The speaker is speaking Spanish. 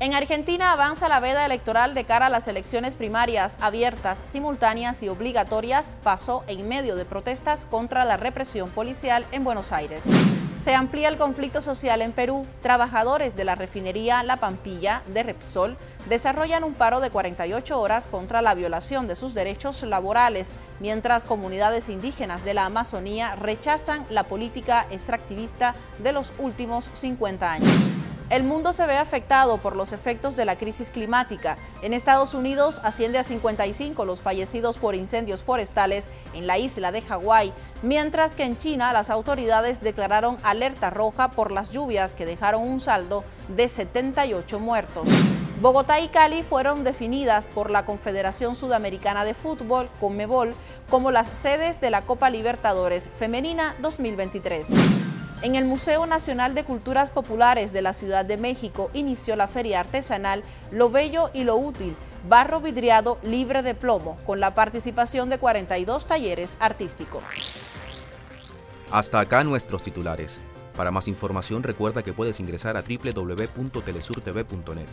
En Argentina avanza la veda electoral de cara a las elecciones primarias abiertas, simultáneas y obligatorias, pasó en medio de protestas contra la represión policial en Buenos Aires. Se amplía el conflicto social en Perú. Trabajadores de la refinería La Pampilla de Repsol desarrollan un paro de 48 horas contra la violación de sus derechos laborales, mientras comunidades indígenas de la Amazonía rechazan la política extractivista de los últimos 50 años. El mundo se ve afectado por los efectos de la crisis climática. En Estados Unidos asciende a 55 los fallecidos por incendios forestales en la isla de Hawái, mientras que en China las autoridades declararon alerta roja por las lluvias que dejaron un saldo de 78 muertos. Bogotá y Cali fueron definidas por la Confederación Sudamericana de Fútbol, CONMEBOL, como las sedes de la Copa Libertadores Femenina 2023. En el Museo Nacional de Culturas Populares de la Ciudad de México inició la feria artesanal Lo Bello y Lo Útil, barro vidriado libre de plomo, con la participación de 42 talleres artísticos. Hasta acá nuestros titulares. Para más información recuerda que puedes ingresar a www.telesurtv.net.